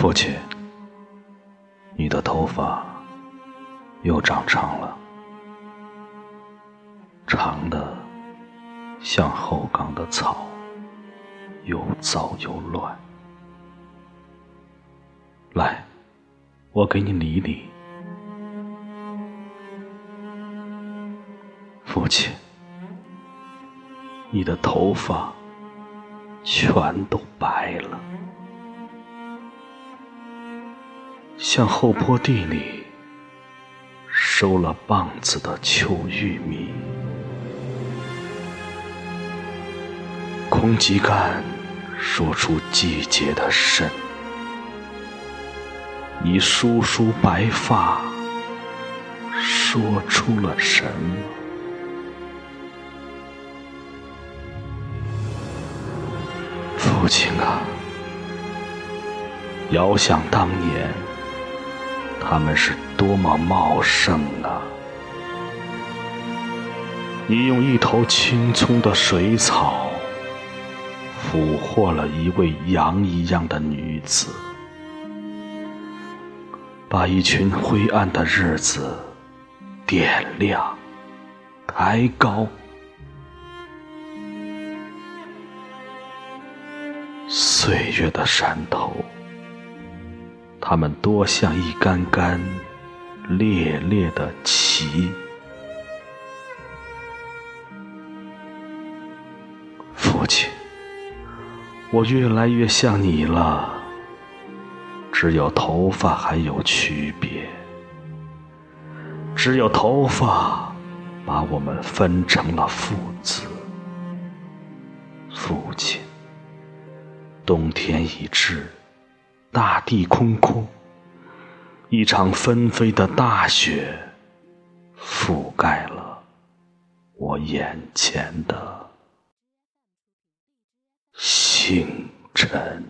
父亲，你的头发又长长了，长的像后岗的草，又糟又乱。来，我给你理理。父亲，你的头发全都白了。向后坡地里收了棒子的秋玉米，空秸秆说出季节的深。你梳梳白发，说出了什么？父亲啊，遥想当年。他们是多么茂盛啊！你用一头青葱的水草俘获了一位羊一样的女子，把一群灰暗的日子点亮、抬高。岁月的山头。他们多像一杆杆烈烈的旗，父亲，我越来越像你了，只有头发还有区别，只有头发把我们分成了父子。父亲，冬天已至。大地空空，一场纷飞的大雪覆盖了我眼前的星辰。